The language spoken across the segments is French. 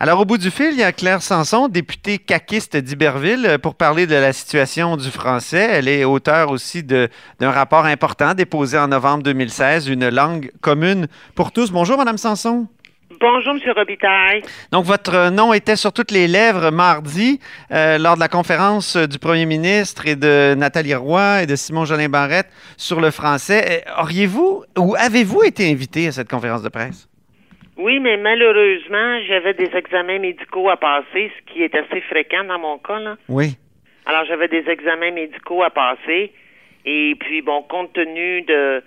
Alors, au bout du fil, il y a Claire Sanson, députée caquiste d'Iberville, euh, pour parler de la situation du français. Elle est auteure aussi d'un rapport important déposé en novembre 2016, Une langue commune pour tous. Bonjour, Madame Sanson. Bonjour, M. Robitaille. Donc, votre nom était sur toutes les lèvres mardi euh, lors de la conférence du premier ministre et de Nathalie Roy et de Simon Jolin Barrette sur le français. Euh, auriez-vous ou avez-vous été invité à cette conférence de presse? Oui, mais malheureusement, j'avais des examens médicaux à passer, ce qui est assez fréquent dans mon cas. Là. Oui. Alors, j'avais des examens médicaux à passer. Et puis, bon, compte tenu de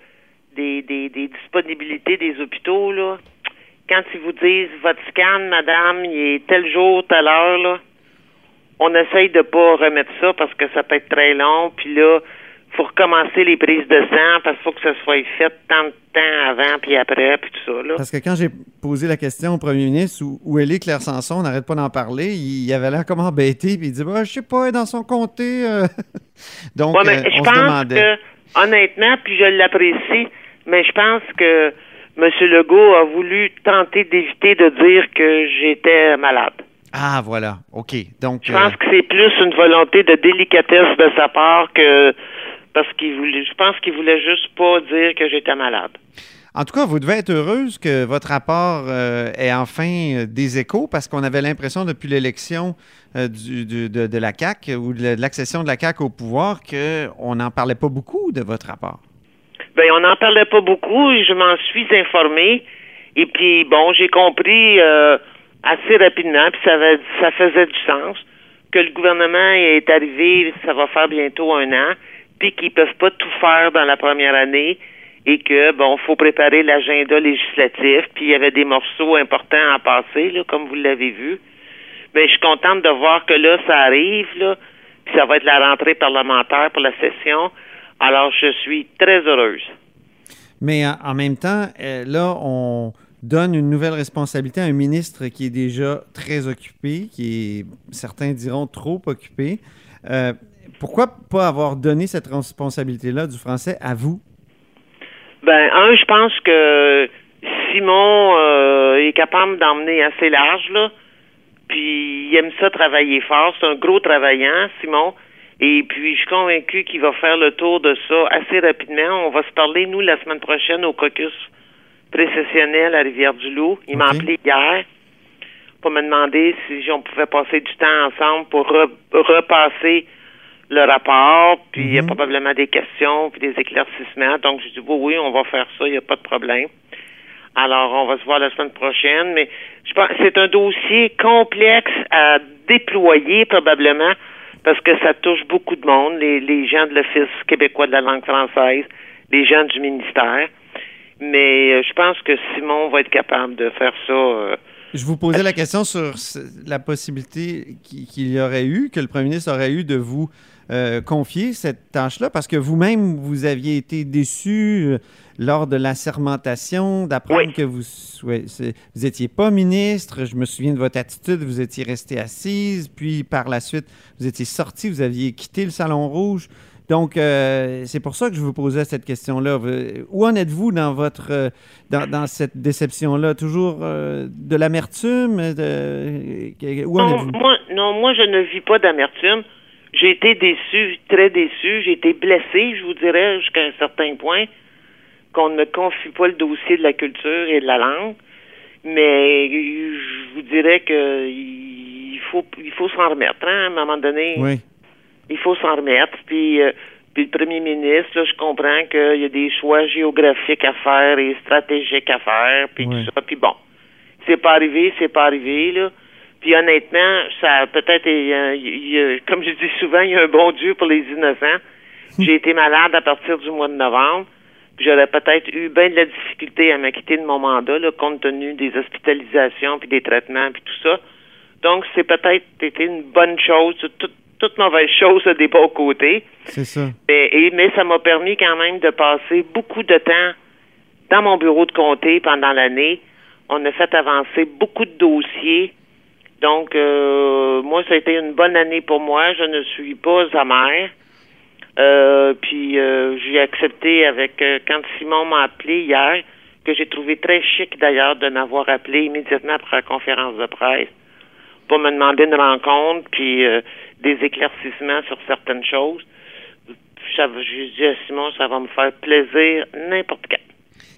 des, des, des disponibilités des hôpitaux, là, quand ils vous disent votre scan, madame, il est tel jour, telle heure, là, on essaye de pas remettre ça parce que ça peut être très long. Puis là, faut recommencer les prises de sang parce qu'il faut que ça soit fait tant de temps avant puis après puis tout ça. Là. Parce que quand j'ai posé la question au premier ministre où, où elle est Claire Sanson, on n'arrête pas d'en parler, il, avait l'air comme embêté puis il dit bah, je sais pas, elle est dans son comté. euh. Donc Ouais, mais euh, je on se pense demandait. que, honnêtement, puis je l'apprécie, mais je pense que M. Legault a voulu tenter d'éviter de dire que j'étais malade. Ah voilà, OK. Donc Je euh, pense que c'est plus une volonté de délicatesse de sa part que parce qu'il voulait je pense qu'il voulait juste pas dire que j'étais malade. En tout cas, vous devez être heureuse que votre rapport euh, ait enfin euh, des échos parce qu'on avait l'impression depuis l'élection euh, du- du- de, de la CAQ ou de l'accession de la CAQ au pouvoir qu'on n'en parlait pas beaucoup de votre rapport. Ben, on n'en parlait pas beaucoup je m'en suis informée. Et puis, bon, j'ai compris euh, assez rapidement, puis ça, avait- ça faisait du sens, que le gouvernement est arrivé, ça va faire bientôt un an, puis qu'ils peuvent pas tout faire dans la première année et que, bon, faut préparer l'agenda législatif, puis il y avait des morceaux importants à passer, comme vous l'avez vu. Mais je suis contente de voir que là, ça arrive, puis ça va être la rentrée parlementaire pour la session. Alors, je suis très heureuse. Mais en, en même temps, euh, là, on donne une nouvelle responsabilité à un ministre qui est déjà très occupé, qui est, certains diront, trop occupé. Euh, pourquoi pas avoir donné cette responsabilité-là du français à vous? Ben, un, je pense que Simon euh, est capable d'emmener assez large, là. Puis il aime ça travailler fort. C'est un gros travaillant, Simon. Et puis je suis convaincu qu'il va faire le tour de ça assez rapidement. On va se parler, nous, la semaine prochaine au caucus précessionnel à Rivière-du-Loup. Il m'a appelé hier pour me demander si on pouvait passer du temps ensemble pour re- repasser le rapport, puis il y a Mhm. probablement des questions, puis des éclaircissements. Donc, je dis, oui, oui, on va faire ça, il n'y a pas de problème. Alors, on va se voir la semaine prochaine, mais je pense c'est un dossier complexe à déployer probablement parce que ça touche beaucoup de monde, les, les gens de l'Office québécois de la langue française, les gens du ministère. Mais euh, je pense que Simon va être capable de faire ça. euh, Je vous posais la question sur la possibilité qui- qu'il y aurait eu, que le premier ministre aurait eu de vous euh, confier cette tâche-là, parce que vous-même, vous aviez été déçu euh, lors de la sermentation d'apprendre Oui. que vous vous étiez pas ministre. Je me souviens de votre attitude, vous étiez restée assise, puis par la suite, vous étiez sorti, vous aviez quitté le Salon Rouge. Donc, euh, c'est pour ça que je vous posais cette question-là. Où en êtes-vous dans votre euh, dans, dans cette déception-là? Toujours euh, de l'amertume? De... que- Où en Non, êtes-vous? moi, non, moi, je ne vis pas d'amertume. J'ai été déçu, très déçu. J'ai été blessé, je vous dirais, jusqu'à un certain point, qu'on ne me confie pas le dossier de la culture et de la langue. Mais je vous dirais que il faut, il faut s'en remettre. Hein, à un moment donné, Oui. il faut s'en remettre. Puis, euh, puis le premier ministre, là, je comprends qu'il y a des choix géographiques à faire et stratégiques à faire, puis tout ça. Puis bon, c'est pas arrivé, c'est pas arrivé, là. Puis honnêtement, ça a peut-être, a- comme je dis souvent, il y a un bon Dieu pour les innocents. J'ai été malade à partir du mois de novembre. J'aurais peut-être eu bien de la difficulté à m'acquitter de mon mandat, là, compte tenu des hospitalisations, puis des traitements, puis tout ça. Donc, c'est peut-être été une bonne chose. Toute, toute mauvaise chose a des bons côtés. C'est ça. Et, mais ça m'a permis quand même de passer beaucoup de temps dans mon bureau de comté pendant l'année. On a fait avancer beaucoup de dossiers. Donc, euh, moi, ça a été une bonne année pour moi. Je ne suis pas amère. Euh, puis euh, j'ai accepté avec quand Simon m'a appelé hier, que j'ai trouvé très chic d'ailleurs de m'avoir appelé immédiatement après la conférence de presse pour me demander une rencontre puis des éclaircissements sur certaines choses. J'ai dit à Simon, ça va me faire plaisir n'importe quand.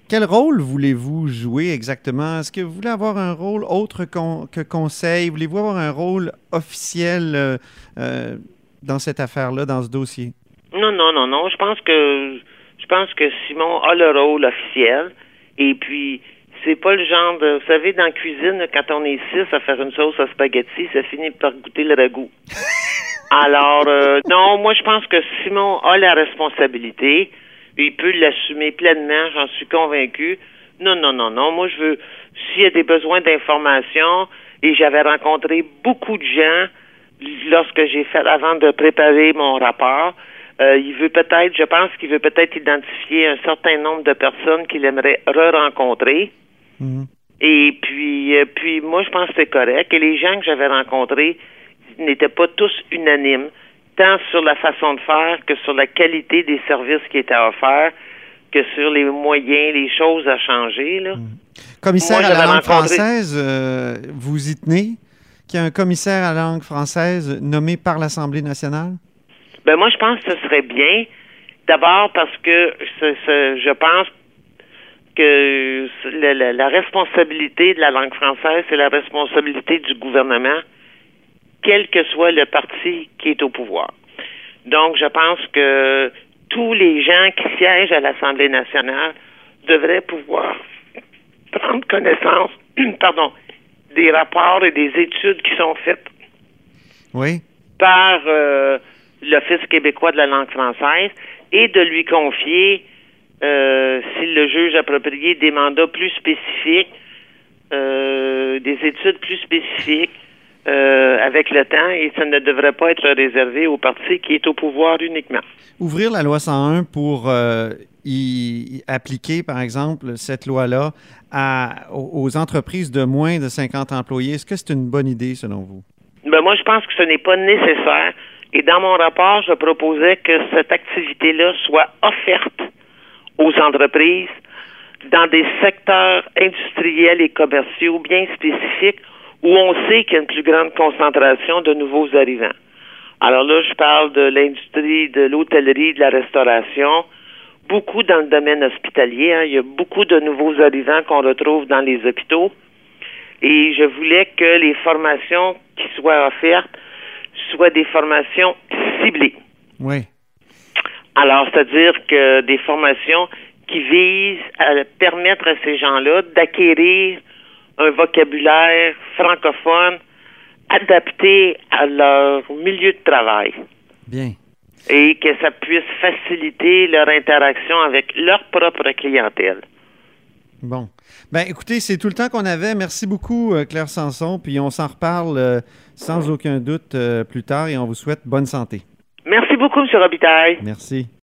Quel rôle voulez-vous jouer exactement? Est-ce que vous voulez avoir un rôle autre que conseil? Voulez-vous avoir un rôle officiel euh, dans cette affaire-là, dans ce dossier? Non, non, non, non. Je pense que je pense que Simon a le rôle officiel. Et puis, c'est pas le genre de. Vous savez, dans la cuisine, quand on est six à faire une sauce à spaghetti, ça finit par goûter le ragoût. Alors, euh, non, moi, je pense que Simon a la responsabilité. Il peut l'assumer pleinement, j'en suis convaincu. Non, non, non, non. Moi, je veux. S'il y a des besoins d'information, et j'avais rencontré beaucoup de gens lorsque j'ai fait, avant de préparer mon rapport, euh, il veut peut-être, je pense qu'il veut peut-être identifier un certain nombre de personnes qu'il aimerait re-rencontrer. Mhm. Et puis, euh, puis moi, je pense que c'est correct. Et les gens que j'avais rencontrés n'étaient pas tous unanimes, tant sur la façon de faire que sur la qualité des services qui étaient offerts, que sur les moyens, les choses à changer. Là. Mhm. Commissaire à la langue française, euh, vous y tenez? Qu'il y a un commissaire à la langue française nommé par l'Assemblée nationale? Ben moi, je pense que ce serait bien. D'abord parce que je pense que la, la, responsabilité de la langue française, c'est la responsabilité du gouvernement, quel que soit le parti qui est au pouvoir. Donc, je pense que tous les gens qui siègent à l'Assemblée nationale devraient pouvoir prendre connaissance, pardon, des rapports et des études qui sont faites oui. par euh, l'Office québécois de la langue française et de lui confier, euh, s'il le juge approprié, des mandats plus spécifiques, euh, des études plus spécifiques euh, avec le temps et ça ne devrait pas être réservé au parti qui est au pouvoir uniquement. Ouvrir la loi 101 pour euh, y appliquer, par exemple, cette loi-là aux entreprises de moins de 50 employés, est-ce que c'est une bonne idée selon vous? Ben moi, je pense que ce n'est pas nécessaire. Et dans mon rapport, je proposais que cette activité-là soit offerte aux entreprises dans des secteurs industriels et commerciaux bien spécifiques où on sait qu'il y a une plus grande concentration de nouveaux arrivants. Alors là, je parle de l'industrie de l'hôtellerie, de la restauration, beaucoup dans le domaine hospitalier. Hein. Il y a beaucoup de nouveaux arrivants qu'on retrouve dans les hôpitaux. Et je voulais que les formations qui soient offertes soient des formations ciblées. Oui. Alors, c'est-à-dire que des formations qui visent à permettre à ces gens-là d'acquérir un vocabulaire francophone adapté à leur milieu de travail. Bien. Et que ça puisse faciliter leur interaction avec leur propre clientèle. Bon. Ben, écoutez, c'est tout le temps qu'on avait. Merci beaucoup, euh, Claire Sanson. Puis on s'en reparle euh, sans aucun doute euh, plus tard et on vous souhaite bonne santé. Merci beaucoup, M. Robitaille. Merci.